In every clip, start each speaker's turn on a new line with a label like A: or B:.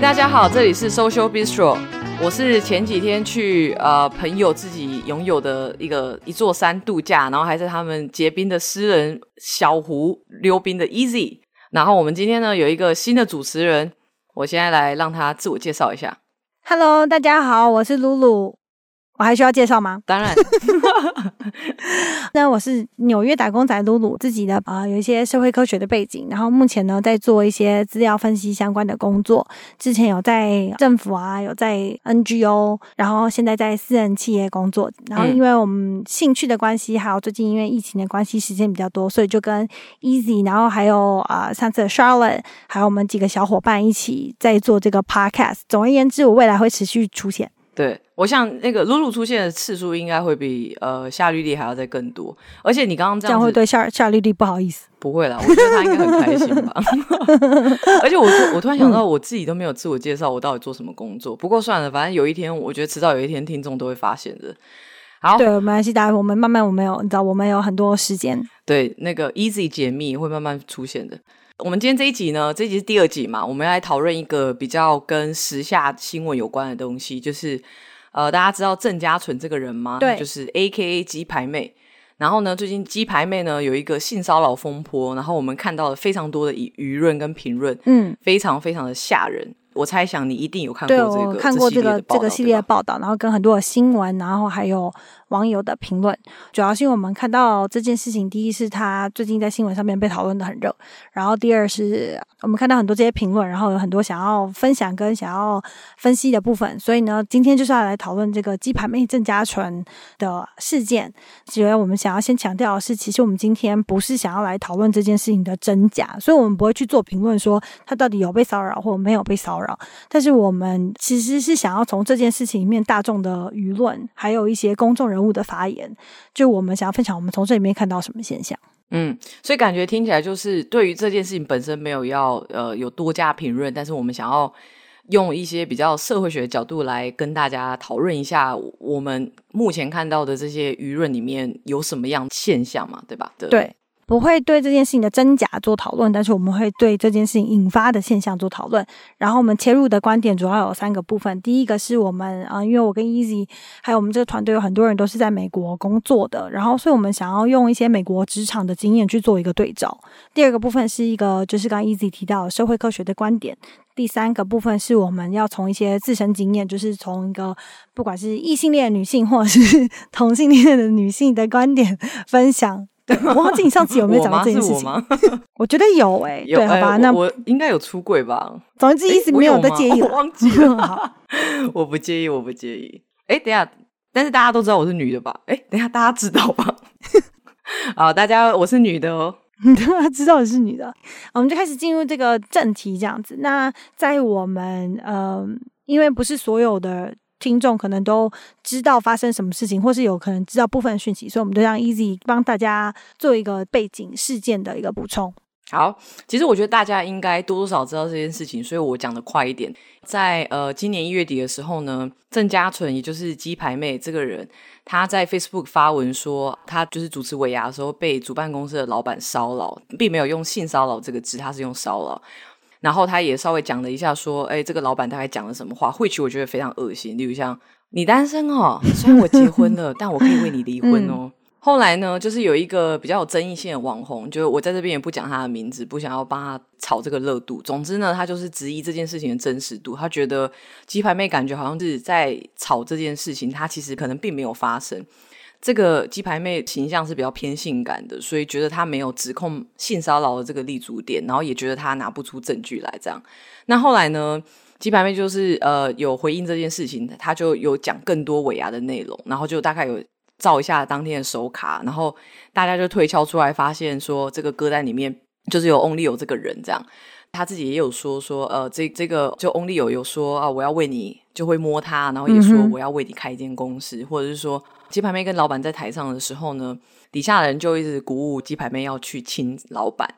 A: 大家好，这里是 Social Bistro，我是前几天去呃朋友自己拥有的一个一座山度假，然后还是他们结冰的私人小湖溜冰的 Easy，然后我们今天呢有一个新的主持人，我现在来让他自我介绍一下。
B: Hello，大家好，我是露露。我还需要介绍吗？
A: 当然。
B: 那我是纽约打工仔露露，自己的啊、呃、有一些社会科学的背景，然后目前呢在做一些资料分析相关的工作。之前有在政府啊，有在 NGO，然后现在在私人企业工作。然后因为我们兴趣的关系，还有最近因为疫情的关系，时间比较多，所以就跟 Easy，然后还有啊、呃、上次的 Charlotte，还有我们几个小伙伴一起在做这个 Podcast。总而言之，我未来会持续出现。
A: 对，我想那个露露出现的次数应该会比呃夏绿蒂还要再更多，而且你刚刚这样，会
B: 对夏夏绿蒂不好意思？
A: 不会啦，我觉得他应该很开心吧。而且我我突然想到，我自己都没有自我介绍，我到底做什么工作？不过算了，反正有一天，我觉得迟早有一天听众都会发现的。好，
B: 对，没关系，大家我们慢慢，我们有你知道，我们有很多时间。
A: 对，那个 Easy 解密会慢慢出现的。我们今天这一集呢，这一集是第二集嘛，我们要来讨论一个比较跟时下新闻有关的东西，就是呃，大家知道郑家纯这个人吗？
B: 对，
A: 就是 AKA 鸡排妹。然后呢，最近鸡排妹呢有一个性骚扰风波，然后我们看到了非常多的舆舆论跟评论，嗯，非常非常的吓人。我猜想你一定有看过这个，对，我
B: 看过这个这个系列的报道，
A: 然
B: 后跟很多的新闻，然后还有网友的评论。主要是因为我们看到这件事情，第一是他最近在新闻上面被讨论的很热，然后第二是我们看到很多这些评论，然后有很多想要分享跟想要分析的部分。所以呢，今天就是要来讨论这个鸡排妹郑家纯的事件。觉得我们想要先强调的是，其实我们今天不是想要来讨论这件事情的真假，所以我们不会去做评论说他到底有被骚扰或没有被骚扰。但是我们其实是想要从这件事情里面大众的舆论，还有一些公众人物的发言，就我们想要分享我们从这里面看到什么现象。
A: 嗯，所以感觉听起来就是对于这件事情本身没有要呃有多加评论，但是我们想要用一些比较社会学的角度来跟大家讨论一下我们目前看到的这些舆论里面有什么样现象嘛，对吧？
B: 对。不会对这件事情的真假做讨论，但是我们会对这件事情引发的现象做讨论。然后我们切入的观点主要有三个部分。第一个是我们啊、因为我跟 Easy 还有我们这个团队有很多人都是在美国工作的，然后所以我们想要用一些美国职场的经验去做一个对照。第二个部分是一个就是刚 Easy 提到社会科学的观点。第三个部分是我们要从一些自身经验，就是从一个不管是异性恋女性或者是同性恋的女性的观点分享。我忘记你上次有没有讲到这件事情？我，我觉得有诶、欸，对，好吧，欸、那
A: 我应该有出柜吧？
B: 总之一直没有在介意，
A: 我忘记了。我不介意，我不介意。哎、欸，等一下，但是大家都知道我是女的吧？哎、欸，等一下，大家知道吧？好，大家我是女的哦，
B: 大家知道我是女的，我们就开始进入这个正题，这样子。那在我们呃，因为不是所有的。听众可能都知道发生什么事情，或是有可能知道部分讯息，所以我们就让 Easy 帮大家做一个背景事件的一个补充。
A: 好，其实我觉得大家应该多多少知道这件事情，所以我讲的快一点。在呃今年一月底的时候呢，郑家纯也就是鸡排妹这个人，他在 Facebook 发文说，他就是主持尾牙的时候被主办公司的老板骚扰，并没有用性骚扰这个字，他是用骚扰。然后他也稍微讲了一下，说：“哎，这个老板大概讲了什么话？或许我觉得非常恶心。例如像你单身哦，虽然我结婚了，但我可以为你离婚哦。嗯”后来呢，就是有一个比较有争议性的网红，就我在这边也不讲他的名字，不想要帮他炒这个热度。总之呢，他就是质疑这件事情的真实度。他觉得鸡排妹感觉好像是在炒这件事情，他其实可能并没有发生。这个鸡排妹形象是比较偏性感的，所以觉得她没有指控性骚扰的这个立足点，然后也觉得她拿不出证据来。这样，那后来呢，鸡排妹就是呃有回应这件事情，她就有讲更多尾牙的内容，然后就大概有照一下当天的手卡，然后大家就推敲出来，发现说这个歌单里面就是有 Only 有这个人这样。他自己也有说说，呃，这这个就 Only 有有说啊，我要为你就会摸他，然后也说我要为你开一间公司，嗯、或者是说鸡排妹跟老板在台上的时候呢，底下的人就一直鼓舞鸡排妹要去亲老板。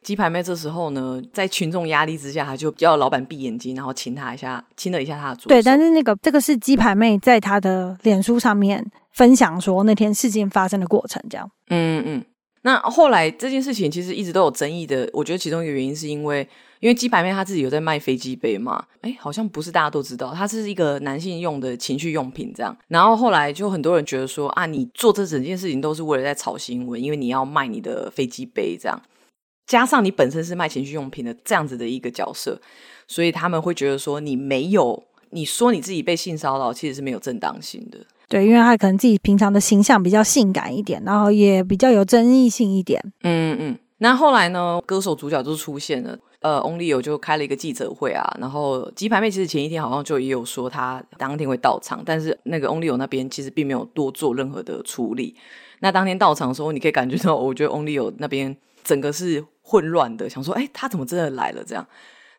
A: 鸡排妹这时候呢，在群众压力之下，她就叫老板闭眼睛，然后亲他一下，亲了一下他的左手。
B: 对，但是那个这个是鸡排妹在她的脸书上面分享说那天事件发生的过程，这样。
A: 嗯嗯。那后来这件事情其实一直都有争议的，我觉得其中一个原因是因为，因为鸡排妹她自己有在卖飞机杯嘛，哎，好像不是大家都知道，它是一个男性用的情趣用品这样。然后后来就很多人觉得说啊，你做这整件事情都是为了在炒新闻，因为你要卖你的飞机杯这样，加上你本身是卖情趣用品的这样子的一个角色，所以他们会觉得说你没有，你说你自己被性骚扰，其实是没有正当性的。
B: 对，因为他可能自己平常的形象比较性感一点，然后也比较有争议性一点。
A: 嗯嗯。那后来呢？歌手主角就出现了，呃，翁立友就开了一个记者会啊。然后鸡排妹其实前一天好像就也有说她当天会到场，但是那个翁立友那边其实并没有多做任何的处理。那当天到场的时候，你可以感觉到，我觉得翁立友那边整个是混乱的，想说，哎，他怎么真的来了？这样。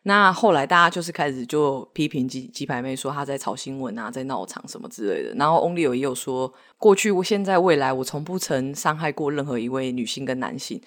A: 那后来大家就是开始就批评鸡鸡排妹说她在炒新闻啊，在闹场什么之类的。然后翁立友也有说，过去、现在、未来，我从不曾伤害过任何一位女性跟男性。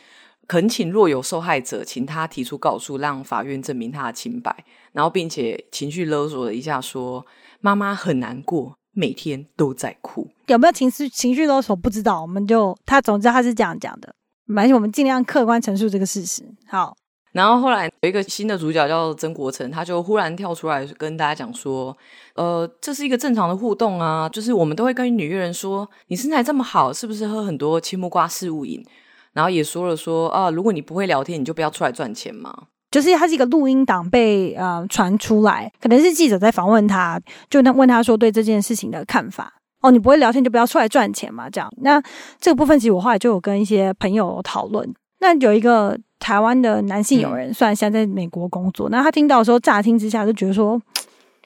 A: 恳请若有受害者，请他提出告诉，让法院证明他的清白。然后并且情绪勒索了一下，说妈妈很难过，每天都在哭。
B: 有没有情绪情绪勒索？不知道，我们就他总之他是这样讲的。没关系，我们尽量客观陈述这个事实。好。
A: 然后后来有一个新的主角叫曾国成，他就忽然跳出来跟大家讲说：“呃，这是一个正常的互动啊，就是我们都会跟女艺人说，你身材这么好，是不是喝很多青木瓜四物饮？然后也说了说啊，如果你不会聊天，你就不要出来赚钱嘛。
B: 就是他是一个录音档被呃传出来，可能是记者在访问他，就那问他说对这件事情的看法。哦，你不会聊天就不要出来赚钱嘛，这样。那这个部分其实我后来就有跟一些朋友讨论。那有一个。台湾的男性友人，虽然现在在美国工作，嗯、那他听到的时候，乍听之下就觉得说，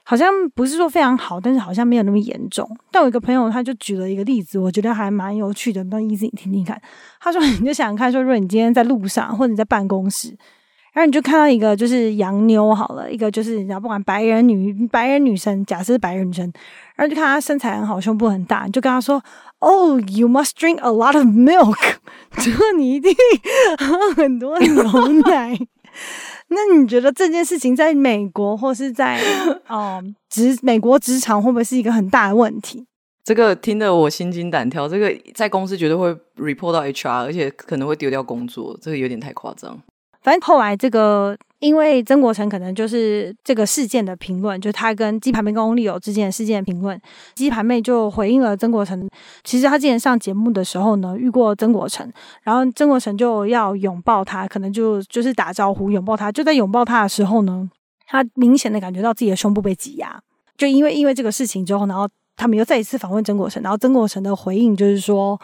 B: 好像不是说非常好，但是好像没有那么严重。但我一个朋友他就举了一个例子，我觉得还蛮有趣的，那意思你听听看。他说：“你就想想看，说如果你今天在路上或者你在办公室，然后你就看到一个就是洋妞好了，一个就是你知道不管白人女白人女生，假设是白人女生，然后就看她身材很好，胸部很大，你就跟她说。” Oh, you must drink a lot of milk。就你一定喝很多牛奶。那你觉得这件事情在美国或是在哦 职美国职场会不会是一个很大的问题？
A: 这个听得我心惊胆跳。这个在公司绝对会 report 到 HR，而且可能会丢掉工作。这个有点太夸张。
B: 反正后来这个。因为曾国成可能就是这个事件的评论，就他跟鸡排妹跟翁立友之间的事件的评论，鸡排妹就回应了曾国成。其实他之前上节目的时候呢，遇过曾国成，然后曾国成就要拥抱他，可能就就是打招呼拥抱他。就在拥抱他的时候呢，他明显的感觉到自己的胸部被挤压。就因为因为这个事情之后，然后他们又再一次访问曾国成，然后曾国成的回应就是说：“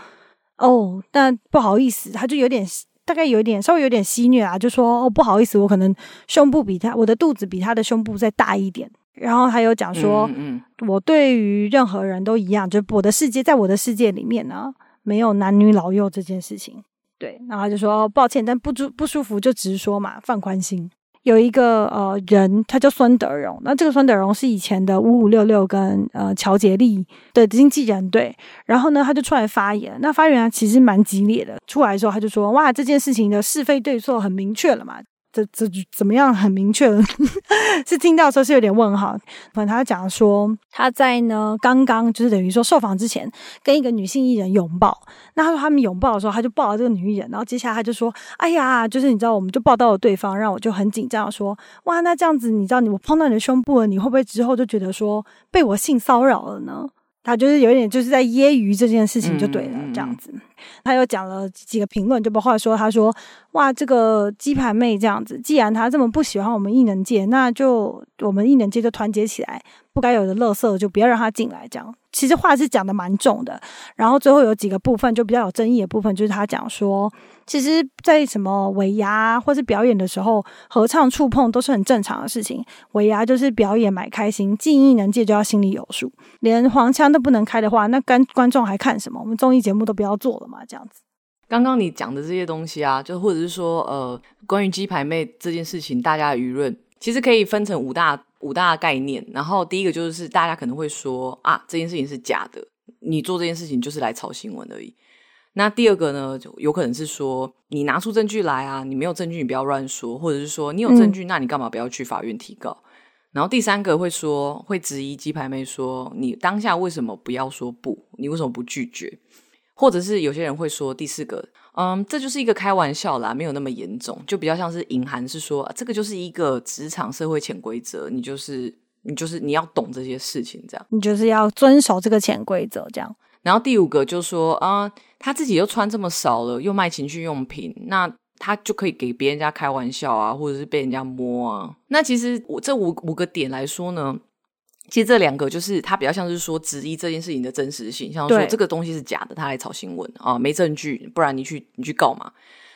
B: 哦，但不好意思，他就有点。”大概有一点，稍微有点戏虐啊，就说哦，不好意思，我可能胸部比他，我的肚子比他的胸部再大一点。然后还有讲说，嗯嗯，我对于任何人都一样，就我的世界，在我的世界里面呢，没有男女老幼这件事情。对，然后就说抱歉，但不舒不舒服就直说嘛，放宽心。有一个呃人，他叫孙德荣。那这个孙德荣是以前的五五六六跟呃乔杰利的经纪人，对。然后呢，他就出来发言。那发言其实蛮激烈的。出来的时候，他就说：“哇，这件事情的是非对错很明确了嘛。”这这怎么样？很明确的，是听到的时候是有点问号。反正他讲说他在呢刚刚就是等于说受访之前跟一个女性艺人拥抱。那他说他们拥抱的时候，他就抱了这个女艺人，然后接下来他就说：“哎呀，就是你知道，我们就抱到了对方，让我就很紧张，说哇，那这样子你知道，你我碰到你的胸部了，你会不会之后就觉得说被我性骚扰了呢？”他就是有一点就是在揶揄这件事情就对了，这样子。他又讲了几个评论，就包括说他说哇，这个鸡排妹这样子，既然他这么不喜欢我们艺能界，那就我们艺能界就团结起来，不该有的垃圾就不要让他进来，这样。其实话是讲的蛮重的，然后最后有几个部分就比较有争议的部分，就是他讲说，其实，在什么尾牙或是表演的时候，合唱触碰都是很正常的事情。尾牙就是表演买开心，进艺能界就要心里有数，连黄腔都不能开的话，那观观众还看什么？我们综艺节目都不要做了，啊这样子。
A: 刚刚你讲的这些东西啊，就或者是说，呃，关于鸡排妹这件事情，大家的舆论其实可以分成五大。五大概念，然后第一个就是大家可能会说啊，这件事情是假的，你做这件事情就是来炒新闻而已。那第二个呢，就有可能是说你拿出证据来啊，你没有证据你不要乱说，或者是说你有证据，那你干嘛不要去法院提告？然后第三个会说会质疑鸡排妹说，你当下为什么不要说不？你为什么不拒绝？或者是有些人会说第四个嗯，这就是一个开玩笑啦，没有那么严重，就比较像是隐含是说，这个就是一个职场社会潜规则，你就是你就是你要懂这些事情，这样，
B: 你就是要遵守这个潜规则，这样。
A: 然后第五个就是说，啊、嗯，他自己又穿这么少了，又卖情趣用品，那他就可以给别人家开玩笑啊，或者是被人家摸啊。那其实我这五五个点来说呢。其实这两个就是他比较像是说质疑这件事情的真实性，像说这个东西是假的，他来炒新闻啊，没证据，不然你去你去告嘛。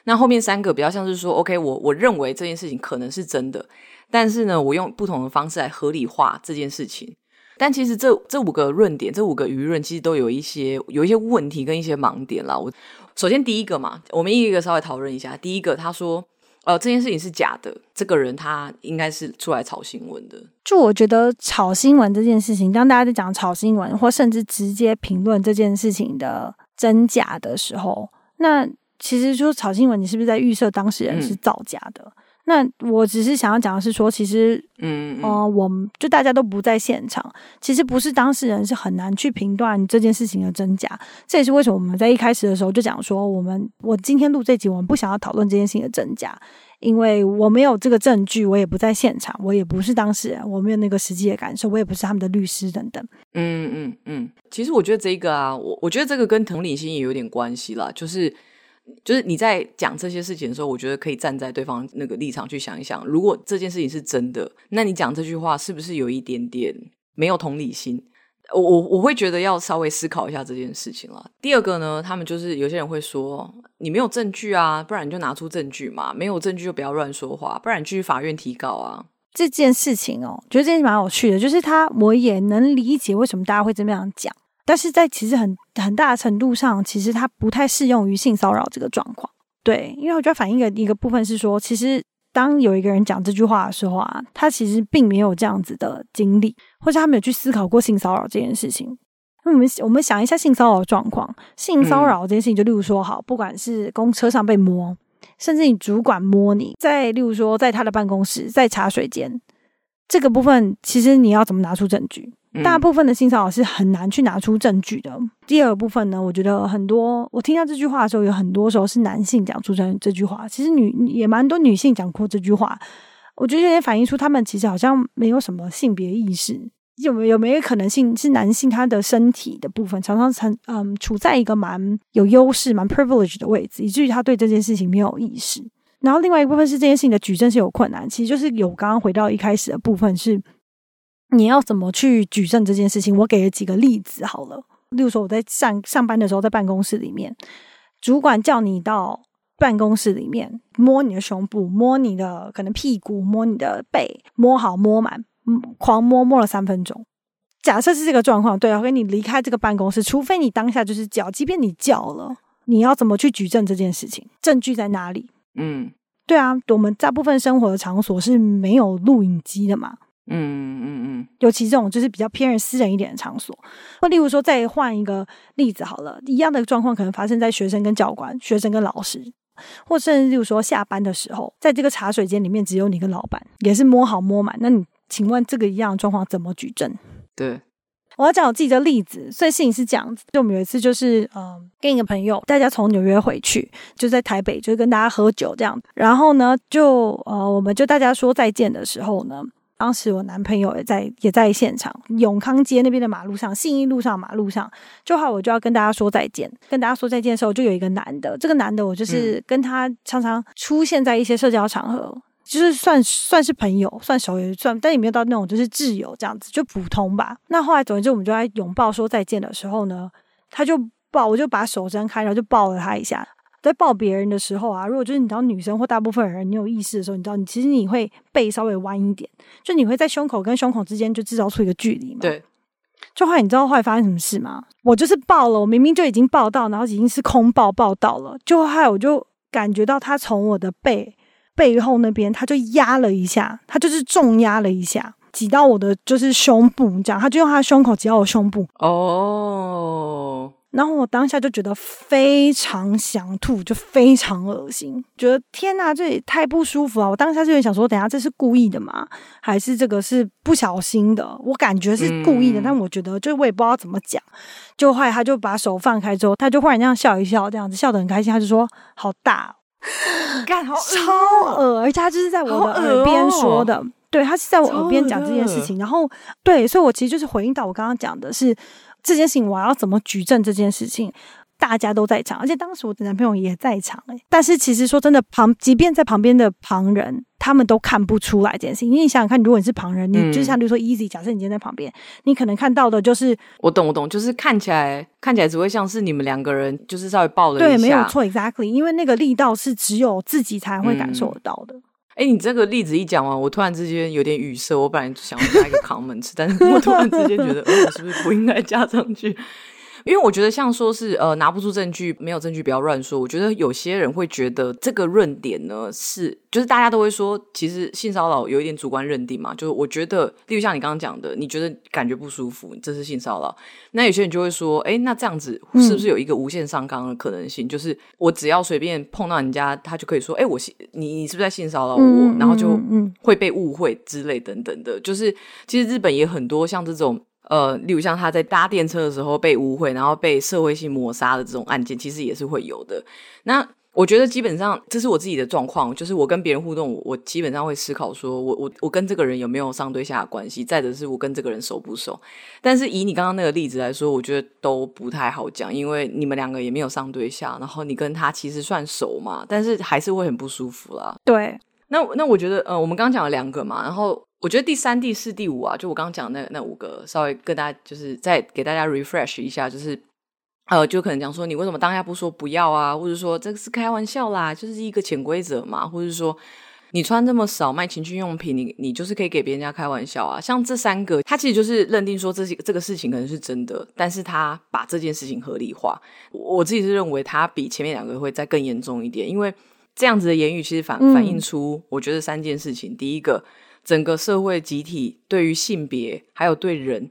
A: 那后面三个比较像是说，OK，我我认为这件事情可能是真的，但是呢，我用不同的方式来合理化这件事情。但其实这这五个论点，这五个舆论其实都有一些有一些问题跟一些盲点啦。我首先第一个嘛，我们一个一个稍微讨论一下。第一个，他说。呃，这件事情是假的。这个人他应该是出来炒新闻的。
B: 就我觉得炒新闻这件事情，当大家在讲炒新闻，或甚至直接评论这件事情的真假的时候，那其实说炒新闻，你是不是在预设当事人是造假的？嗯那我只是想要讲的是说，其实，嗯，呃，我们就大家都不在现场，其实不是当事人是很难去评断这件事情的真假。这也是为什么我们在一开始的时候就讲说，我们我今天录这集，我们不想要讨论这件事情的真假，因为我没有这个证据，我也不在现场，我也不是当事人，我没有那个实际的感受，我也不是他们的律师等等。
A: 嗯嗯嗯，其实我觉得这个啊，我我觉得这个跟同理心也有点关系啦，就是。就是你在讲这些事情的时候，我觉得可以站在对方那个立场去想一想，如果这件事情是真的，那你讲这句话是不是有一点点没有同理心？我我我会觉得要稍微思考一下这件事情了。第二个呢，他们就是有些人会说，你没有证据啊，不然你就拿出证据嘛，没有证据就不要乱说话，不然你去法院提告啊。
B: 这件事情哦，觉得这件事蛮有趣的，就是他我也能理解为什么大家会这么样讲。但是在其实很很大的程度上，其实它不太适用于性骚扰这个状况。对，因为我觉得反映的一个部分是说，其实当有一个人讲这句话的时候啊，他其实并没有这样子的经历，或者他没有去思考过性骚扰这件事情。那我们我们想一下性骚扰的状况，性骚扰这件事情，就例如说，好，不管是公车上被摸，甚至你主管摸你，在例如说在他的办公室，在茶水间，这个部分，其实你要怎么拿出证据？大部分的性骚扰是很难去拿出证据的。第二部分呢，我觉得很多我听到这句话的时候，有很多时候是男性讲出这这句话，其实女也蛮多女性讲过这句话。我觉得有点反映出他们其实好像没有什么性别意识。有没有有没有可能性是男性他的身体的部分常常曾嗯处在一个蛮有优势、蛮 privilege 的位置，以至于他对这件事情没有意识。然后另外一部分是这件事情的举证是有困难，其实就是有刚刚回到一开始的部分是。你要怎么去举证这件事情？我给了几个例子好了。例如说，我在上上班的时候，在办公室里面，主管叫你到办公室里面摸你的胸部，摸你的可能屁股，摸你的背，摸好摸满，狂摸摸了三分钟。假设是这个状况，对，我跟你离开这个办公室，除非你当下就是叫，即便你叫了，你要怎么去举证这件事情？证据在哪里？嗯，对啊，我们大部分生活的场所是没有录影机的嘛。嗯嗯嗯，尤其这种就是比较偏人私人一点的场所，或例如说，再换一个例子好了，一样的状况可能发生在学生跟教官、学生跟老师，或甚至例如说下班的时候，在这个茶水间里面只有你跟老板，也是摸好摸满，那你请问这个一样的状况怎么举证？对，我要讲我自己的例子，所以事情是这样子，就我们有一次就是嗯、呃，跟一个朋友，大家从纽约回去，就在台北，就是跟大家喝酒这样，然后呢，就呃，我们就大家说再见的时候呢。当时我男朋友也在也在现场，永康街那边的马路上，信义路上马路上，就好我就要跟大家说再见。跟大家说再见的时候，就有一个男的，这个男的我就是跟他常常出现在一些社交场合，嗯、就是算算是朋友，算熟也算，但也没有到那种就是挚友这样子，就普通吧。那后来总之我们就在拥抱说再见的时候呢，他就抱，我就把手张开，然后就抱了他一下。在抱别人的时候啊，如果就是你知道女生或大部分人，你有意识的时候，你知道你其实你会背稍微弯一点，就你会在胸口跟胸口之间就制造出一个距离嘛。对。就后来你知道后来发生什么事吗？我就是抱了，我明明就已经抱到，然后已经是空抱抱到了，就后来我就感觉到他从我的背背后那边，他就压了一下，他就是重压了一下，挤到我的就是胸部，这样，他就用他的胸口挤到我胸部。哦。然后我当下就觉得非常想吐，就非常恶心，觉得天哪，这也太不舒服了。我当下就想说，等下这是故意的吗？还是这个是不小心的？我感觉是故意的，嗯、但我觉得就我也不知道怎么讲。就后来他就把手放开之后，他就忽然这样笑一笑，这样子笑得很开心，他就说：“好大，
A: 干好
B: 超恶，而且他就是在我的耳边说的。”对，他是在我耳边讲这件事情，然后对，所以我其实就是回应到我刚刚讲的是这件事情，我要怎么举证这件事情，大家都在场，而且当时我的男朋友也在场，欸，但是其实说真的，旁即便在旁边的旁人，他们都看不出来这件事情。因为你想想看，如果你是旁人，你就像比如说 Easy，假设你今天在旁边，你可能看到的就是
A: 我懂我懂，就是看起来看起来只会像是你们两个人就是稍微抱了一下，
B: 对，没有错，Exactly，因为那个力道是只有自己才会感受得到的。嗯
A: 哎，你这个例子一讲完，我突然之间有点语塞。我本来想要加一个 comment，但是我突然之间觉得，呃，我是不是不应该加上去？因为我觉得像说是呃拿不出证据，没有证据不要乱说。我觉得有些人会觉得这个论点呢是，就是大家都会说，其实性骚扰有一点主观认定嘛。就是我觉得，例如像你刚刚讲的，你觉得感觉不舒服，这是性骚扰。那有些人就会说，哎，那这样子是不是有一个无限上纲的可能性？嗯、就是我只要随便碰到人家，他就可以说，哎，我性你你是不是在性骚扰我？嗯、然后就会被误会之类等等的。就是其实日本也很多像这种。呃，例如像他在搭电车的时候被污秽，然后被社会性抹杀的这种案件，其实也是会有的。那我觉得基本上这是我自己的状况，就是我跟别人互动，我基本上会思考说，我我我跟这个人有没有上对下的关系，再者是我跟这个人熟不熟。但是以你刚刚那个例子来说，我觉得都不太好讲，因为你们两个也没有上对下，然后你跟他其实算熟嘛，但是还是会很不舒服啦。
B: 对，
A: 那那我觉得，呃，我们刚刚讲了两个嘛，然后。我觉得第三、第四、第五啊，就我刚刚讲的那那五个，稍微跟大家就是再给大家 refresh 一下，就是呃，就可能讲说你为什么当下不说不要啊，或者说这个是开玩笑啦，就是一个潜规则嘛，或者说你穿这么少卖情趣用品，你你就是可以给别人家开玩笑啊。像这三个，他其实就是认定说这些这个事情可能是真的，但是他把这件事情合理化。我自己是认为他比前面两个会再更严重一点，因为这样子的言语其实反反映出我觉得三件事情，嗯、第一个。整个社会集体对于性别还有对人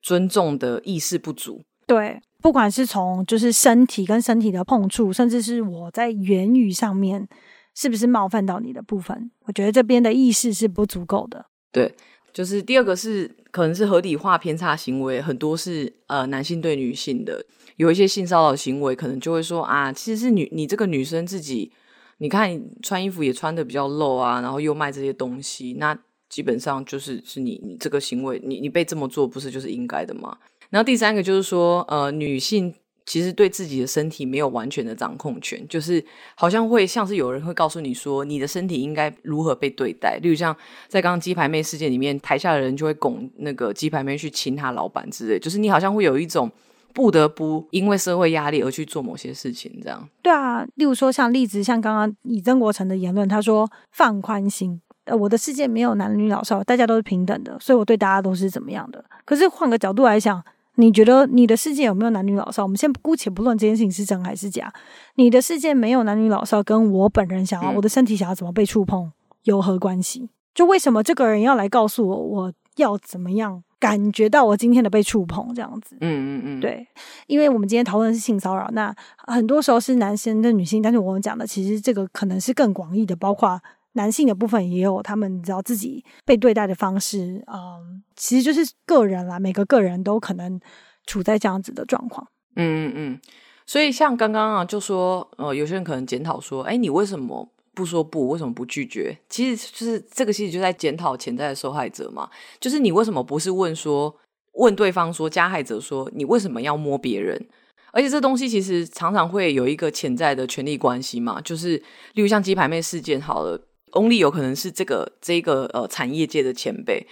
A: 尊重的意识不足。
B: 对，不管是从就是身体跟身体的碰触，甚至是我在言语上面是不是冒犯到你的部分，我觉得这边的意识是不足够的。
A: 对，就是第二个是可能是合理化偏差行为，很多是呃男性对女性的有一些性骚扰行为，可能就会说啊，其实是女你这个女生自己，你看穿衣服也穿的比较露啊，然后又卖这些东西，那。基本上就是是你你这个行为，你你被这么做不是就是应该的吗？然后第三个就是说，呃，女性其实对自己的身体没有完全的掌控权，就是好像会像是有人会告诉你说，你的身体应该如何被对待。例如像在刚刚鸡排妹事件里面，台下的人就会拱那个鸡排妹去亲她老板之类，就是你好像会有一种不得不因为社会压力而去做某些事情，这样。
B: 对啊，例如说像例子，像刚刚以曾国城的言论，他说放宽心。呃，我的世界没有男女老少，大家都是平等的，所以我对大家都是怎么样的。可是换个角度来想，你觉得你的世界有没有男女老少？我们先姑且不论这件事情是真还是假，你的世界没有男女老少，跟我本人想要、嗯、我的身体想要怎么被触碰有何关系？就为什么这个人要来告诉我，我要怎么样感觉到我今天的被触碰这样子？嗯嗯嗯，对，因为我们今天讨论的是性骚扰，那很多时候是男生跟女性，但是我们讲的其实这个可能是更广义的，包括。男性的部分也有他们知道自己被对待的方式，嗯，其实就是个人啦，每个个人都可能处在这样子的状况。
A: 嗯嗯嗯，所以像刚刚啊，就说呃，有些人可能检讨说，哎，你为什么不说不？为什么不拒绝？其实就是这个，其实就在检讨潜在的受害者嘛。就是你为什么不是问说，问对方说，加害者说，你为什么要摸别人？而且这东西其实常常会有一个潜在的权力关系嘛。就是例如像鸡排妹事件，好了。Only 有可能是这个这个呃产业界的前辈，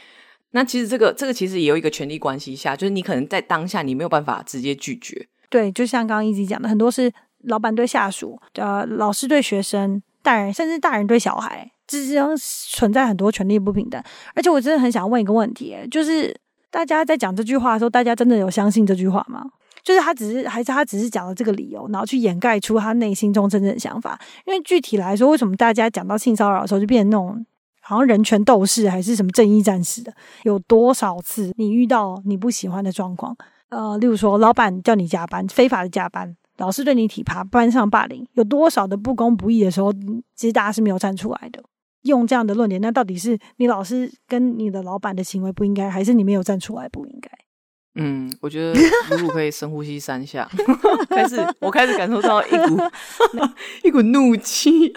A: 那其实这个这个其实也有一个权力关系下，就是你可能在当下你没有办法直接拒绝。
B: 对，就像刚刚一直讲的，很多是老板对下属，呃，老师对学生，大人甚至大人对小孩之间存在很多权力不平等。而且我真的很想问一个问题，就是大家在讲这句话的时候，大家真的有相信这句话吗？就是他只是，还是他只是讲了这个理由，然后去掩盖出他内心中真正的想法。因为具体来说，为什么大家讲到性骚扰的时候就变成那种好像人权斗士还是什么正义战士的？有多少次你遇到你不喜欢的状况，呃，例如说老板叫你加班，非法的加班，老师对你体罚，班上霸凌，有多少的不公不义的时候，其实大家是没有站出来的。用这样的论点，那到底是你老师跟你的老板的行为不应该，还是你没有站出来不应该？
A: 嗯，我觉得 露露可以深呼吸三下，开始我开始感受到一股 一股怒气。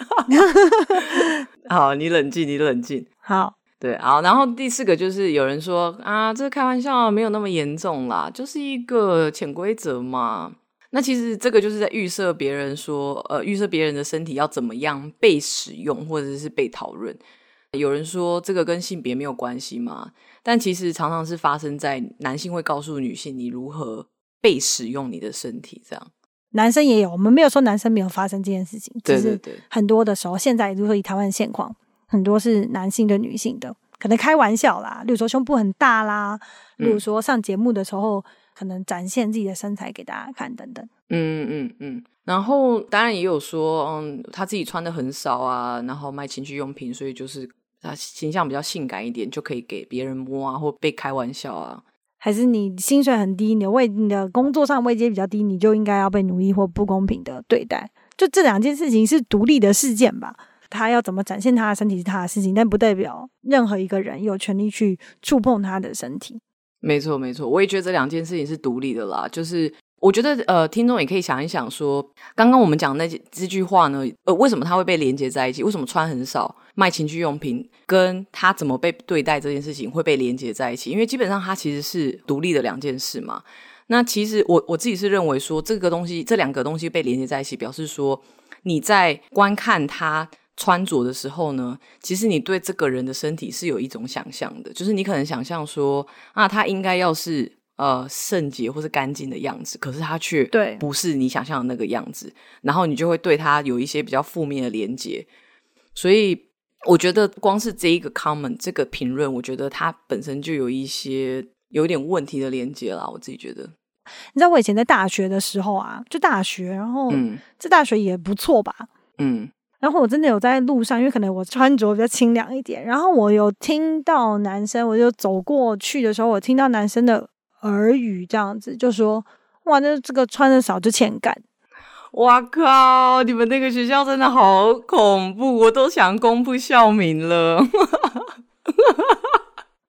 A: 好，你冷静，你冷静。
B: 好，
A: 对，好。然后第四个就是有人说啊，这开玩笑，没有那么严重啦，就是一个潜规则嘛。那其实这个就是在预设别人说，呃，预设别人的身体要怎么样被使用，或者是被讨论。有人说这个跟性别没有关系吗？但其实常常是发生在男性会告诉女性你如何被使用你的身体，这样。
B: 男生也有，我们没有说男生没有发生这件事情，
A: 对对对。
B: 很多的时候，现在如果以台湾现况，很多是男性对女性的，可能开玩笑啦，例如说胸部很大啦，例如说上节目的时候。可能展现自己的身材给大家看等等。
A: 嗯嗯嗯，然后当然也有说，嗯，他自己穿的很少啊，然后卖情趣用品，所以就是他形象比较性感一点，就可以给别人摸啊，或被开玩笑啊。
B: 还是你薪水很低，你的位你的工作上位阶比较低，你就应该要被奴役或不公平的对待？就这两件事情是独立的事件吧？他要怎么展现他的身体是他的事情，但不代表任何一个人有权利去触碰他的身体。
A: 没错，没错，我也觉得这两件事情是独立的啦。就是我觉得，呃，听众也可以想一想说，刚刚我们讲的那这句话呢，呃，为什么他会被连接在一起？为什么穿很少、卖情趣用品，跟他怎么被对待这件事情会被连接在一起？因为基本上它其实是独立的两件事嘛。那其实我我自己是认为说，这个东西，这两个东西被连接在一起，表示说你在观看他。穿着的时候呢，其实你对这个人的身体是有一种想象的，就是你可能想象说啊，他应该要是呃圣洁或是干净的样子，可是他却对不是你想象的那个样子，然后你就会对他有一些比较负面的连接。所以我觉得光是这一个 comment 这个评论，我觉得它本身就有一些有点问题的连接啦。我自己觉得，
B: 你知道我以前在大学的时候啊，就大学，然后嗯，这大学也不错吧，嗯。然后我真的有在路上，因为可能我穿着比较清凉一点。然后我有听到男生，我就走过去的时候，我听到男生的耳语，这样子就说：“哇，那这个穿的少就欠干。”
A: 哇靠！你们那个学校真的好恐怖，我都想公布校名了。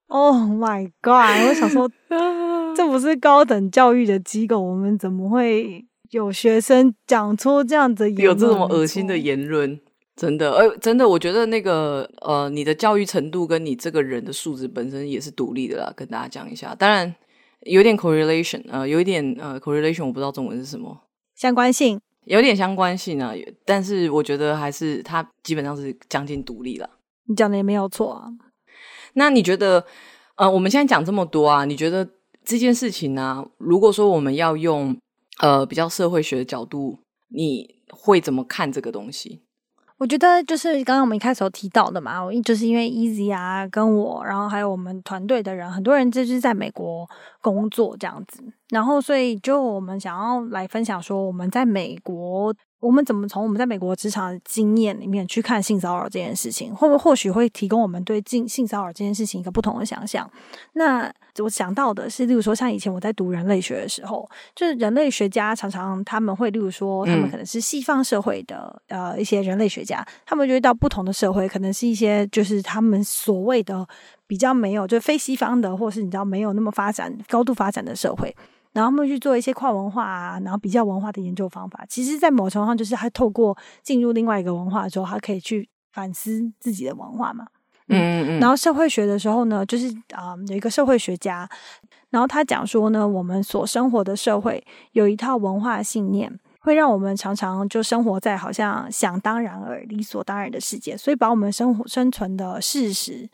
B: Oh my god！我想说，这不是高等教育的机构，我们怎么会有学生讲出这样子？有
A: 这么恶心的言论？真的，呃，真的，我觉得那个，呃，你的教育程度跟你这个人的素质本身也是独立的啦，跟大家讲一下。当然，有点 correlation，呃，有一点呃 correlation，我不知道中文是什么，
B: 相关性，
A: 有点相关性啊。但是我觉得还是它基本上是将近独立了。
B: 你讲的也没有错啊。
A: 那你觉得，呃，我们现在讲这么多啊，你觉得这件事情呢，啊，如果说我们要用呃比较社会学的角度，你会怎么看这个东西？
B: 我觉得就是刚刚我们一开始有提到的嘛，我就是因为 Easy 啊，跟我，然后还有我们团队的人，很多人就是在美国工作这样子，然后所以就我们想要来分享说，我们在美国。我们怎么从我们在美国职场的经验里面去看性骚扰这件事情，会不会或许会提供我们对性性骚扰这件事情一个不同的想象？那我想到的是，例如说像以前我在读人类学的时候，就是人类学家常常他们会，例如说他们可能是西方社会的、嗯、呃一些人类学家，他们就会到不同的社会，可能是一些就是他们所谓的比较没有就非西方的，或是你知道没有那么发展高度发展的社会。然后他们去做一些跨文化啊，然后比较文化的研究方法。其实，在某程度上，就是他透过进入另外一个文化的时候，他可以去反思自己的文化嘛。嗯嗯嗯。然后社会学的时候呢，就是啊、呃，有一个社会学家，然后他讲说呢，我们所生活的社会有一套文化信念，会让我们常常就生活在好像想当然而理所当然的世界，所以把我们生活生存的事实。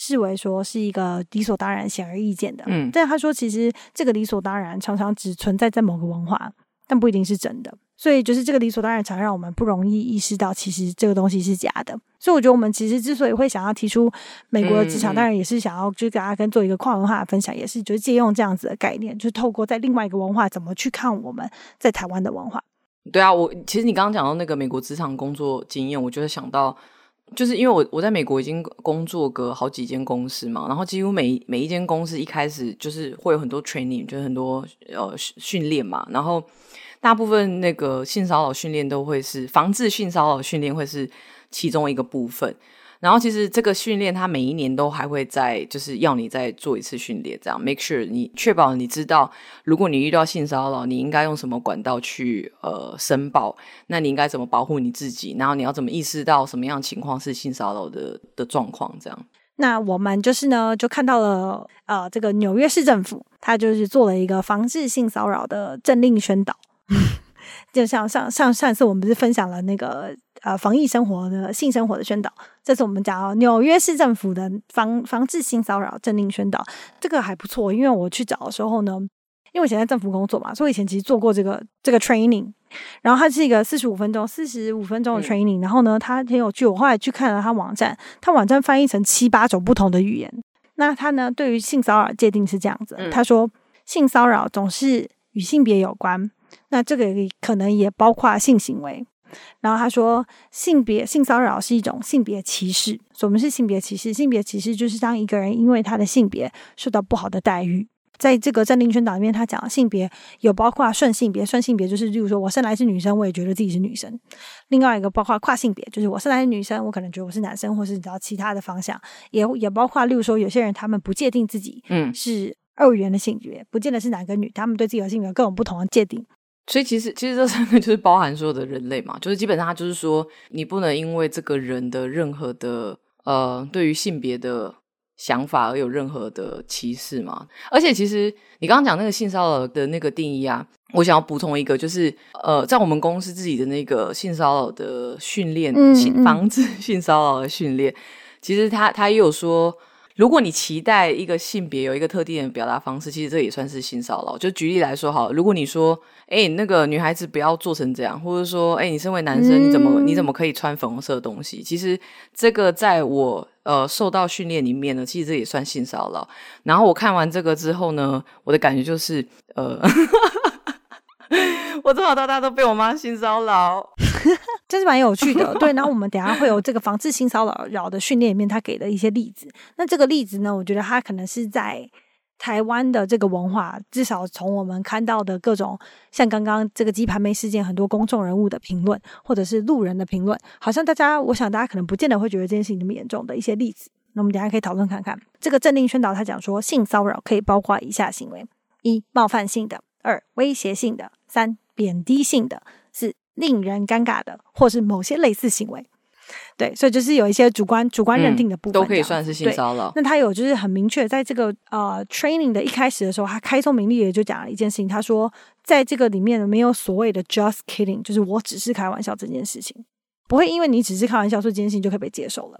B: 视为说是一个理所当然、显而易见的，嗯，但他说其实这个理所当然常常只存在在某个文化，但不一定是真的。所以就是这个理所当然，常让我们不容易意识到其实这个东西是假的。所以我觉得我们其实之所以会想要提出美国的职场，当然也是想要就给大家跟做一个跨文化的分享，也是就是借用这样子的概念，就是透过在另外一个文化怎么去看我们在台湾的文化。
A: 对啊，我其实你刚刚讲到那个美国职场工作经验，我觉得想到。就是因为我我在美国已经工作过好几间公司嘛，然后几乎每每一间公司一开始就是会有很多 training，就是很多呃训练嘛，然后大部分那个性骚扰训练都会是防治性骚扰训练会是其中一个部分。然后其实这个训练，它每一年都还会再，就是要你再做一次训练，这样 make sure 你确保你知道，如果你遇到性骚扰，你应该用什么管道去呃申报，那你应该怎么保护你自己，然后你要怎么意识到什么样情况是性骚扰的的状况，这样。
B: 那我们就是呢，就看到了呃，这个纽约市政府，他就是做了一个防治性骚扰的政令宣导，就像上上上次我们不是分享了那个。呃，防疫生活的性生活的宣导，这次我们讲纽约市政府的防防治性骚扰政令宣导，这个还不错。因为我去找的时候呢，因为我以前在政府工作嘛，所以我以前其实做过这个这个 training。然后它是一个四十五分钟、四十五分钟的 training，、嗯、然后呢，它挺有趣。我后来去看了它网站，它网站翻译成七八种不同的语言。那它呢，对于性骚扰界定是这样子，他、嗯、说性骚扰总是与性别有关，那这个可能也包括性行为。然后他说，性别性骚扰是一种性别歧视。什么是性别歧视？性别歧视就是当一个人因为他的性别受到不好的待遇。在这个政令宣导里面，他讲性别有包括顺性别，顺性别就是，例如说我生来是女生，我也觉得自己是女生。另外一个包括跨性别，就是我生来是女生，我可能觉得我是男生，或是你知道其他的方向。也也包括，例如说有些人他们不界定自己嗯是二元的性别，不见得是男跟女，他们对自己的性别有各种不同的界定。
A: 所以其实其实这三个就是包含所有的人类嘛，就是基本上他就是说，你不能因为这个人的任何的呃对于性别的想法而有任何的歧视嘛。而且其实你刚刚讲那个性骚扰的那个定义啊，我想要补充一个，就是呃在我们公司自己的那个性骚扰的训练，嗯，防止 性骚扰的训练，其实他他也有说。如果你期待一个性别有一个特定的表达方式，其实这也算是性骚扰。就举例来说，好，如果你说，哎，那个女孩子不要做成这样，或者说，哎，你身为男生，你怎么你怎么可以穿粉红色的东西？其实这个在我呃受到训练里面呢，其实这也算性骚扰。然后我看完这个之后呢，我的感觉就是，呃。我从小到大都被我妈性骚扰，
B: 真是蛮有趣的。对，然后我们等下会有这个防治性骚扰扰的训练里面，他给的一些例子。那这个例子呢，我觉得他可能是在台湾的这个文化，至少从我们看到的各种，像刚刚这个鸡排妹事件，很多公众人物的评论，或者是路人的评论，好像大家，我想大家可能不见得会觉得这件事情那么严重的一些例子。那我们等下可以讨论看看。这个政令宣导他讲说，性骚扰可以包括以下行为：一、冒犯性的；二、威胁性的。三、贬低性的，是令人尴尬的，或是某些类似行为。对，所以就是有一些主观主观认定的部分，
A: 都可以算是性骚扰。
B: 那他有就是很明确，在这个呃 training 的一开始的时候，他开宗明义也就讲了一件事情，他说在这个里面没有所谓的 just kidding，就是我只是开玩笑这件事情，不会因为你只是开玩笑，所以这件事情就可以被接受了。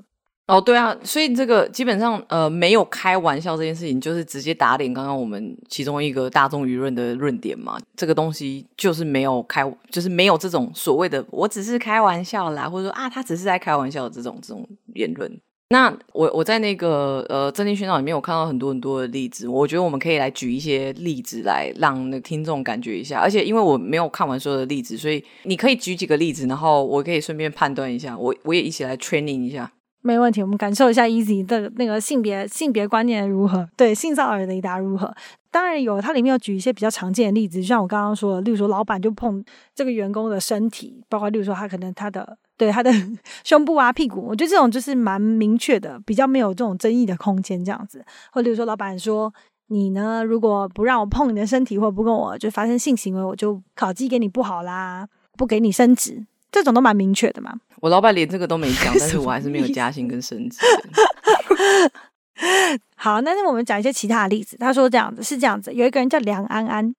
A: 哦，对啊，所以这个基本上呃没有开玩笑这件事情，就是直接打脸刚刚我们其中一个大众舆论的论点嘛。这个东西就是没有开，就是没有这种所谓的我只是开玩笑啦，或者说啊他只是在开玩笑的这种这种言论。那我我在那个呃政令宣导里面，我看到很多很多的例子，我觉得我们可以来举一些例子来让那听众感觉一下。而且因为我没有看完所有的例子，所以你可以举几个例子，然后我可以顺便判断一下，我我也一起来 training 一下。
B: 没问题，我们感受一下 Easy 的那个性别性别观念如何？对性骚扰的雷达如何？当然有，它里面有举一些比较常见的例子，就像我刚刚说的，例如说老板就碰这个员工的身体，包括例如说他可能他的对他的 胸部啊、屁股，我觉得这种就是蛮明确的，比较没有这种争议的空间这样子。或例如说老板说你呢，如果不让我碰你的身体，或不跟我就发生性行为，我就考绩给你不好啦，不给你升职。这种都蛮明确的嘛。
A: 我老板连这个都没讲，但是我还是没有加薪跟升职。
B: 好，那我们讲一些其他的例子。他说这样子是这样子，有一个人叫梁安安，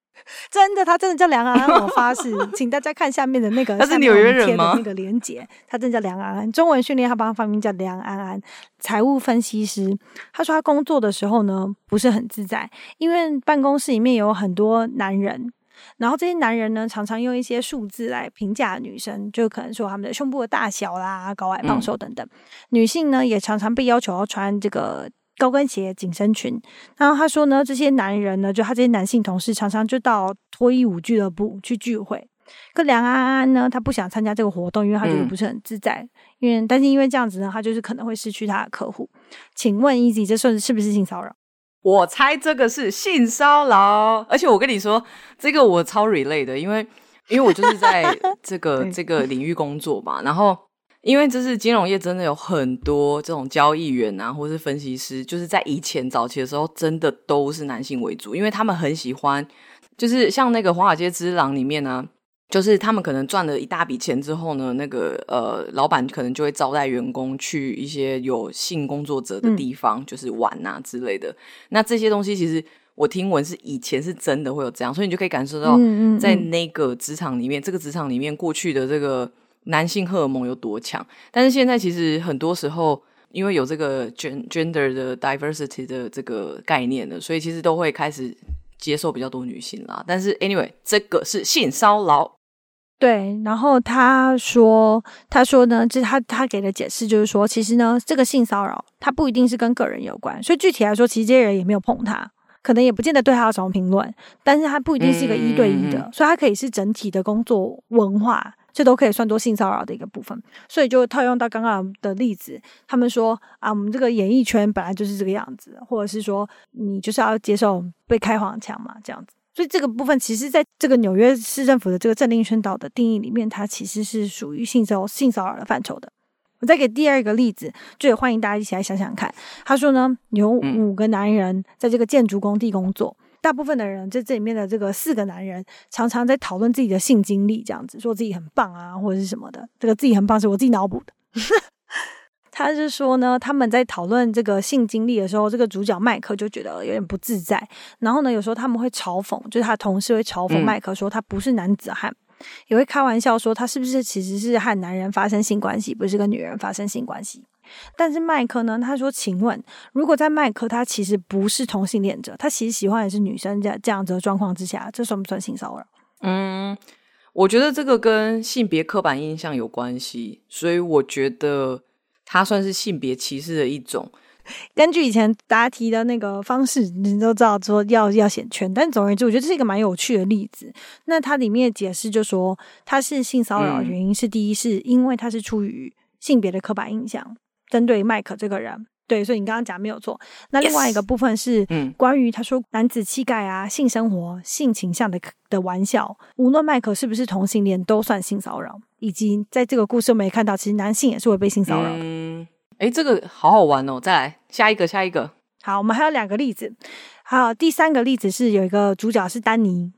B: 真的，他真的叫梁安安。我发誓，请大家看下面的那个，
A: 他是纽约人吗？
B: 那个连结，他真的叫梁安安。中文训练他帮他发明叫梁安安，财务分析师。他说他工作的时候呢，不是很自在，因为办公室里面有很多男人。然后这些男人呢，常常用一些数字来评价女生，就可能说他们的胸部的大小啦、高矮胖瘦等等。嗯、女性呢，也常常被要求要穿这个高跟鞋、紧身裙。然后他说呢，这些男人呢，就他这些男性同事，常常就到脱衣舞俱乐部去聚会。可梁安安呢，他不想参加这个活动，因为他觉得不是很自在，嗯、因为但是因为这样子呢，他就是可能会失去他的客户。请问 Easy，这算是不是性骚扰？
A: 我猜这个是性骚扰，而且我跟你说，这个我超 relate 的，因为因为我就是在 这个这个领域工作嘛，然后因为这是金融业，真的有很多这种交易员啊，或是分析师，就是在以前早期的时候，真的都是男性为主，因为他们很喜欢，就是像那个《华尔街之狼》里面呢。就是他们可能赚了一大笔钱之后呢，那个呃，老板可能就会招待员工去一些有性工作者的地方，嗯、就是玩啊之类的。那这些东西其实我听闻是以前是真的会有这样，所以你就可以感受到，在那个职场里面，嗯嗯嗯这个职场里面过去的这个男性荷尔蒙有多强。但是现在其实很多时候，因为有这个 gender 的 diversity 的这个概念了，所以其实都会开始接受比较多女性啦。但是 anyway，这个是性骚扰。
B: 对，然后他说，他说呢，就是他他给的解释就是说，其实呢，这个性骚扰他不一定是跟个人有关，所以具体来说，其实这些人也没有碰他，可能也不见得对他有什么评论，但是他不一定是一个一对一的，嗯、所以他可以是整体的工作文化，这都可以算作性骚扰的一个部分。所以就套用到刚刚的例子，他们说啊，我们这个演艺圈本来就是这个样子，或者是说你就是要接受被开黄腔嘛，这样子。所以这个部分，其实在这个纽约市政府的这个政令宣导的定义里面，它其实是属于性骚性骚扰的范畴的。我再给第二个例子，就也欢迎大家一起来想想看。他说呢，有五个男人在这个建筑工地工作，大部分的人在这里面的这个四个男人，常常在讨论自己的性经历，这样子说自己很棒啊，或者是什么的。这个自己很棒是我自己脑补的。他是说呢，他们在讨论这个性经历的时候，这个主角麦克就觉得有点不自在。然后呢，有时候他们会嘲讽，就是他同事会嘲讽麦克说他不是男子汉，嗯、也会开玩笑说他是不是其实是和男人发生性关系，不是跟女人发生性关系。但是麦克呢，他说：“请问，如果在麦克他其实不是同性恋者，他其实喜欢的是女生，这这样子的状况之下，这算不算性骚扰？”
A: 嗯，我觉得这个跟性别刻板印象有关系，所以我觉得。它算是性别歧视的一种。
B: 根据以前答题的那个方式，你都知道说要要写圈。但总而言之，我觉得这是一个蛮有趣的例子。那它里面的解释就说，它是性骚扰的原因是第一，是因为它是出于性别的刻板印象，针对麦克这个人。对，所以你刚刚讲没有错。那另外一个部分是，嗯，关于他说男子气概啊、性生活、性倾向的的玩笑，无论麦克是不是同性恋，都算性骚扰。以及在这个故事我们也看到，其实男性也是会被性骚扰的。
A: 嗯，诶，这个好好玩哦！再来下一个，下一个。
B: 好，我们还有两个例子。好，第三个例子是有一个主角是丹尼。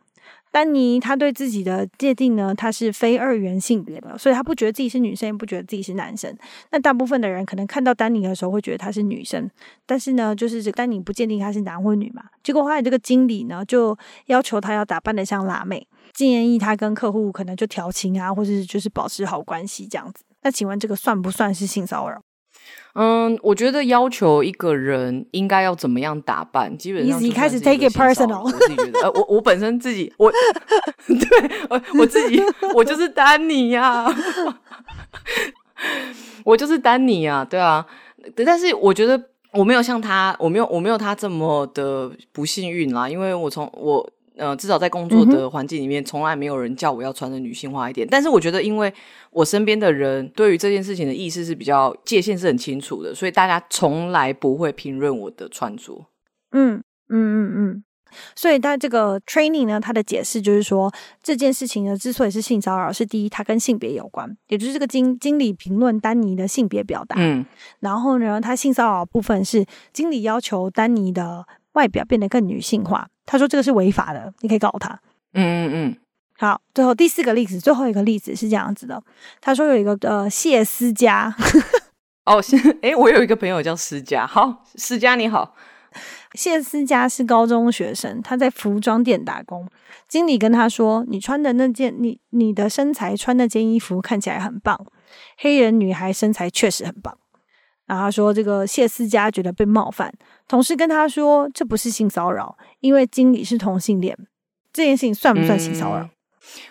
B: 丹尼他对自己的界定呢，他是非二元性别的，所以他不觉得自己是女生，也不觉得自己是男生。那大部分的人可能看到丹尼的时候会觉得他是女生，但是呢，就是丹尼不鉴定他是男或女嘛。结果后来这个经理呢，就要求他要打扮得像辣妹，建议他跟客户可能就调情啊，或者是就是保持好关系这样子。那请问这个算不算是性骚扰？
A: 嗯，我觉得要求一个人应该要怎么样打扮，基本上
B: 你开始 take it personal。
A: 我自己觉得，呃，我我本身自己，我 对，我我自己，我就是丹尼呀，我就是丹尼呀，对啊，但是我觉得我没有像他，我没有我没有他这么的不幸运啦，因为我从我。呃，至少在工作的环境里面，从来没有人叫我要穿的女性化一点。但是我觉得，因为我身边的人对于这件事情的意识是比较界限是很清楚的，所以大家从来不会评论我的穿着。
B: 嗯嗯嗯嗯。所以在这个 training 呢，他的解释就是说，这件事情呢之所以是性骚扰，是第一，它跟性别有关，也就是这个经经理评论丹尼的性别表达。嗯。然后呢，他性骚扰部分是经理要求丹尼的。外表变得更女性化，他说这个是违法的，你可以告他。
A: 嗯嗯嗯。
B: 好，最后第四个例子，最后一个例子是这样子的，他说有一个呃谢思佳。
A: 哦，谢，诶，我有一个朋友叫思佳。好，思佳你好。
B: 谢思佳是高中学生，他在服装店打工。经理跟他说：“你穿的那件，你你的身材穿那件衣服看起来很棒，黑人女孩身材确实很棒。”然后他说：“这个谢思佳觉得被冒犯。”同事跟他说：“这不是性骚扰，因为经理是同性恋。”这件事情算不算性骚扰？
A: 嗯，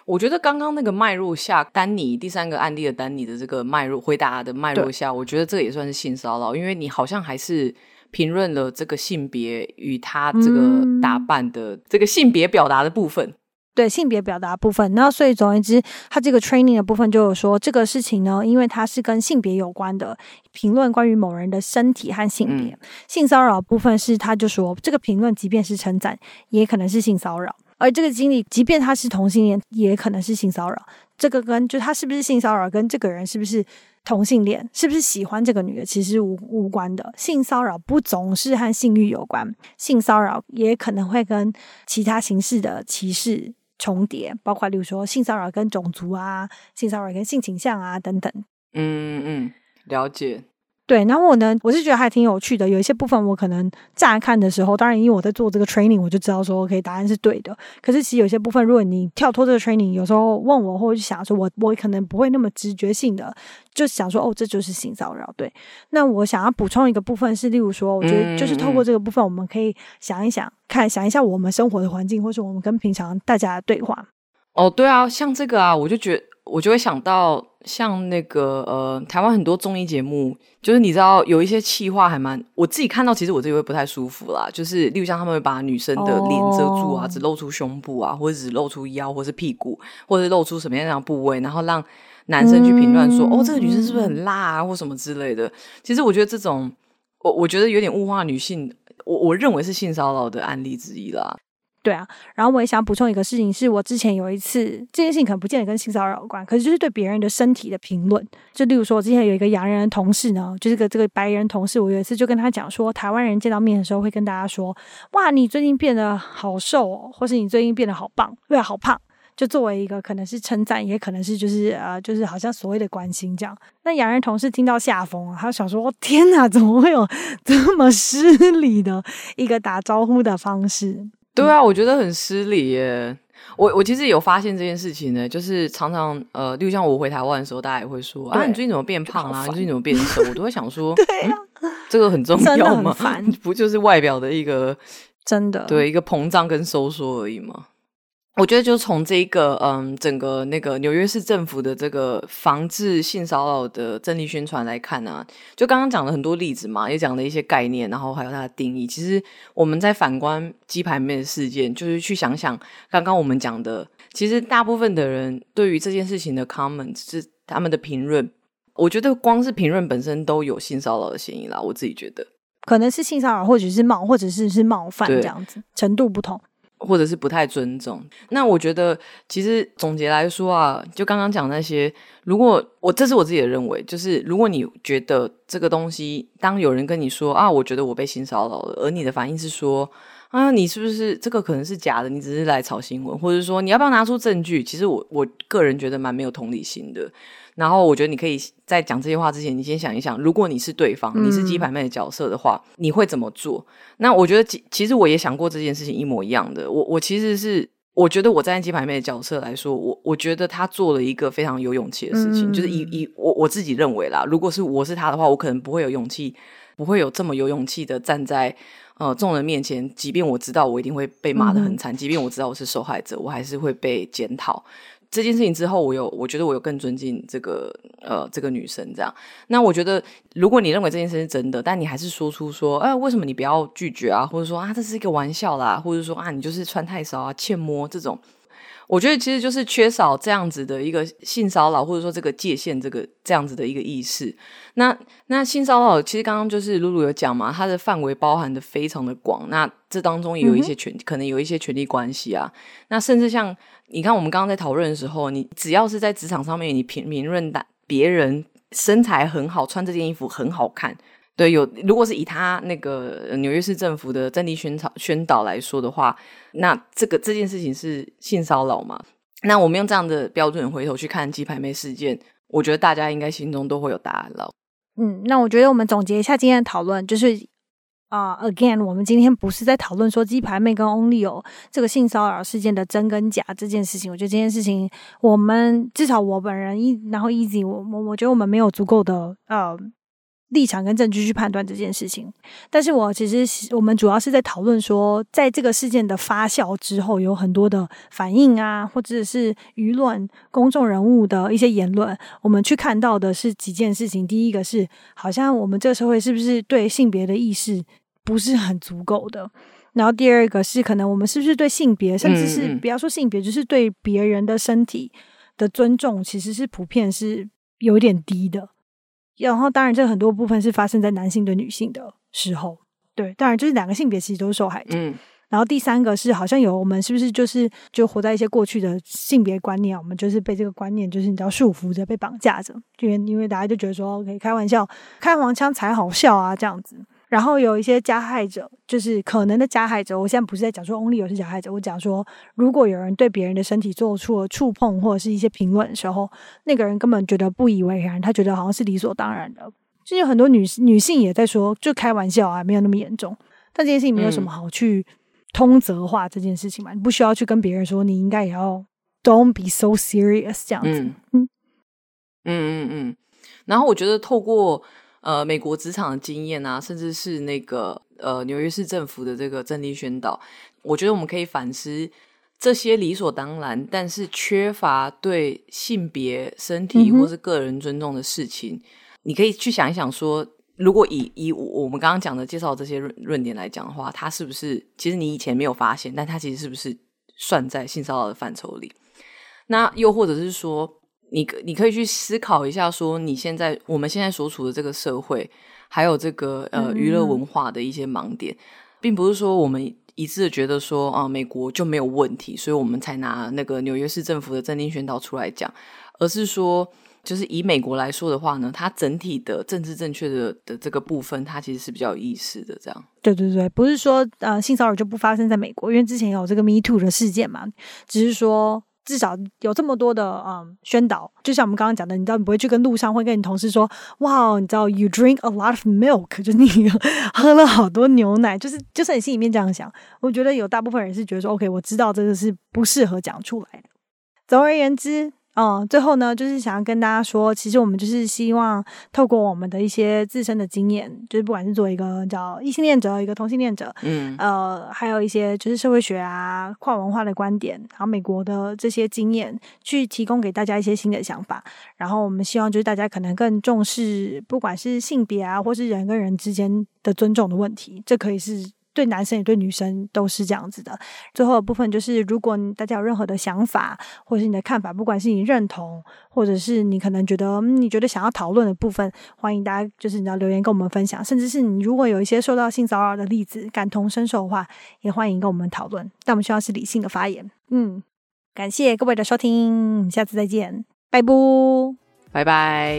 A: 我觉得刚刚那个脉络下，丹尼第三个案例的丹尼的这个脉络回答的脉络下，我觉得这也算是性骚扰，因为你好像还是评论了这个性别与他这个打扮的、嗯、这个性别表达的部分。
B: 对性别表达部分。那所以总而言之，他这个 training 的部分就有说这个事情呢，因为它是跟性别有关的评论，关于某人的身体和性别。嗯、性骚扰部分是他就说这个评论，即便是称赞，也可能是性骚扰。而这个经历，即便他是同性恋，也可能是性骚扰。这个跟就他是不是性骚扰，跟这个人是不是同性恋，是不是喜欢这个女的，其实无无关的。性骚扰不总是和性欲有关，性骚扰也可能会跟其他形式的歧视重叠，包括例如说性骚扰跟种族啊，性骚扰跟性倾向啊等等。
A: 嗯嗯，了解。
B: 对，然后我呢，我是觉得还挺有趣的。有一些部分我可能乍看的时候，当然因为我在做这个 training，我就知道说 OK 答案是对的。可是其实有些部分，如果你跳脱这个 training，有时候问我或者想说我，我我可能不会那么直觉性的就想说哦，这就是性骚扰。对，那我想要补充一个部分是，例如说，我觉得就是透过这个部分，我们可以想一想，看想一下我们生活的环境，或是我们跟平常大家的对话。
A: 哦，对啊，像这个啊，我就觉得。我就会想到，像那个呃，台湾很多综艺节目，就是你知道有一些气话还蛮，我自己看到其实我自己会不太舒服啦。就是例如像他们会把女生的脸遮住啊，oh. 只露出胸部啊，或者只露出腰，或是屁股，或者露出什么样的部位，然后让男生去评论说，mm. 哦，这个女生是不是很辣啊，或什么之类的。其实我觉得这种，我我觉得有点物化女性，我我认为是性骚扰的案例之一啦。
B: 对啊，然后我也想补充一个事情，是我之前有一次，这件事情可能不见得跟性骚扰有关，可是就是对别人的身体的评论，就例如说，我之前有一个洋人同事呢，就是个这个白人同事，我有一次就跟他讲说，台湾人见到面的时候会跟大家说，哇，你最近变得好瘦哦，或是你最近变得好棒，对啊，好胖，就作为一个可能是称赞，也可能是就是呃，就是好像所谓的关心这样。那洋人同事听到吓疯了，他想说，天哪，怎么会有这么失礼的一个打招呼的方式？
A: 对啊，我觉得很失礼耶。我我其实有发现这件事情呢，就是常常呃，例如像我回台湾的时候，大家也会说啊，你最近怎么变胖啊？你最近怎么变瘦？我都会想说，
B: 对啊、
A: 嗯，这个很重要吗？不就是外表的一个
B: 真的
A: 对一个膨胀跟收缩而已吗？我觉得就从这个嗯，整个那个纽约市政府的这个防治性骚扰的政令宣传来看啊，就刚刚讲了很多例子嘛，也讲了一些概念，然后还有它的定义。其实我们在反观鸡排妹的事件，就是去想想刚刚我们讲的，其实大部分的人对于这件事情的 comment 是他们的评论，我觉得光是评论本身都有性骚扰的嫌疑啦。我自己觉得
B: 可能是性骚扰，或者是冒，或者是是冒犯这样子，程度不同。
A: 或者是不太尊重，那我觉得其实总结来说啊，就刚刚讲那些，如果我这是我自己的认为，就是如果你觉得这个东西，当有人跟你说啊，我觉得我被性骚扰了，而你的反应是说啊，你是不是这个可能是假的，你只是来炒新闻，或者说你要不要拿出证据？其实我我个人觉得蛮没有同理心的。然后我觉得你可以在讲这些话之前，你先想一想，如果你是对方，你是鸡排妹的角色的话，嗯、你会怎么做？那我觉得其其实我也想过这件事情一模一样的。我我其实是我觉得我站在鸡排妹的角色来说，我我觉得他做了一个非常有勇气的事情，嗯、就是以以我我自己认为啦，如果是我是他的话，我可能不会有勇气，不会有这么有勇气的站在呃众人面前，即便我知道我一定会被骂得很惨，嗯、即便我知道我是受害者，我还是会被检讨。这件事情之后，我有，我觉得我有更尊敬这个呃这个女生这样。那我觉得，如果你认为这件事是真的，但你还是说出说，哎、为什么你不要拒绝啊？或者说啊，这是一个玩笑啦，或者说啊，你就是穿太少啊，欠摸这种。我觉得其实就是缺少这样子的一个性骚扰，或者说这个界限，这个这样子的一个意识。那那性骚扰其实刚刚就是露露有讲嘛，它的范围包含的非常的广。那这当中也有一些权，嗯、可能有一些权力关系啊。那甚至像你看，我们刚刚在讨论的时候，你只要是在职场上面，你评评论的别人身材很好，穿这件衣服很好看。对，有如果是以他那个纽约市政府的阵地宣导宣导来说的话，那这个这件事情是性骚扰嘛？那我们用这样的标准回头去看鸡排妹事件，我觉得大家应该心中都会有答案了。
B: 嗯，那我觉得我们总结一下今天的讨论，就是啊、，again，我们今天不是在讨论说鸡排妹跟 Only 这个性骚扰事件的真跟假这件事情。我觉得这件事情，我们至少我本人一，然后 Easy，我我我觉得我们没有足够的呃。立场跟证据去判断这件事情，但是我其实我们主要是在讨论说，在这个事件的发酵之后，有很多的反应啊，或者是舆论、公众人物的一些言论，我们去看到的是几件事情。第一个是，好像我们这个社会是不是对性别的意识不是很足够的？然后第二个是可能我们是不是对性别，甚至是不要说性别，就是对别人的身体的尊重，其实是普遍是有点低的。然后当然这很多部分是发生在男性对女性的时候，对，当然就是两个性别其实都是受害者。嗯。然后第三个是好像有我们是不是就是就活在一些过去的性别观念，我们就是被这个观念就是你知道束缚着，被绑架着，因为因为大家就觉得说可以开玩笑，开黄腔才好笑啊这样子。然后有一些加害者，就是可能的加害者。我现在不是在讲说 Only 有是加害者，我讲说如果有人对别人的身体做出了触碰或者是一些评论的时候，那个人根本觉得不以为然，他觉得好像是理所当然的。就有很多女女性也在说，就开玩笑啊，没有那么严重。但这件事情没有什么好去通则化这件事情嘛，你不需要去跟别人说，你应该也要 Don't be so serious 这样子。嗯嗯
A: 嗯嗯。然后我觉得透过。呃，美国职场的经验啊，甚至是那个呃纽约市政府的这个政令宣导，我觉得我们可以反思这些理所当然，但是缺乏对性别、身体或是个人尊重的事情，嗯、你可以去想一想说，说如果以以我们刚刚讲的介绍这些论论点来讲的话，它是不是其实你以前没有发现，但它其实是不是算在性骚扰的范畴里？那又或者是说，你你可以去思考一下，说你现在我们现在所处的这个社会，还有这个呃娱乐文化的一些盲点，并不是说我们一致的觉得说啊、呃、美国就没有问题，所以我们才拿那个纽约市政府的政令宣导出来讲，而是说就是以美国来说的话呢，它整体的政治正确的的这个部分，它其实是比较有意识的。这样，
B: 对对对，不是说呃性骚扰就不发生在美国，因为之前有这个 Me Too 的事件嘛，只是说。至少有这么多的嗯宣导，就像我们刚刚讲的，你知道你不会去跟路上会跟你同事说，哇，你知道 you drink a lot of milk，就你喝了好多牛奶，就是就是你心里面这样想。我觉得有大部分人是觉得说，OK，我知道这个是不适合讲出来的。总而言之。嗯，最后呢，就是想要跟大家说，其实我们就是希望透过我们的一些自身的经验，就是不管是作为一个叫异性恋者，一个同性恋者，嗯，呃，还有一些就是社会学啊、跨文化的观点，然后美国的这些经验，去提供给大家一些新的想法。然后我们希望就是大家可能更重视，不管是性别啊，或是人跟人之间的尊重的问题，这可以是。对男生也对女生都是这样子的。最后的部分就是，如果大家有任何的想法或者是你的看法，不管是你认同或者是你可能觉得你觉得想要讨论的部分，欢迎大家就是你要留言跟我们分享，甚至是你如果有一些受到性骚扰的例子，感同身受的话，也欢迎跟我们讨论。但我们需要是理性的发言。嗯，感谢各位的收听，下次再见，拜拜，
A: 拜拜。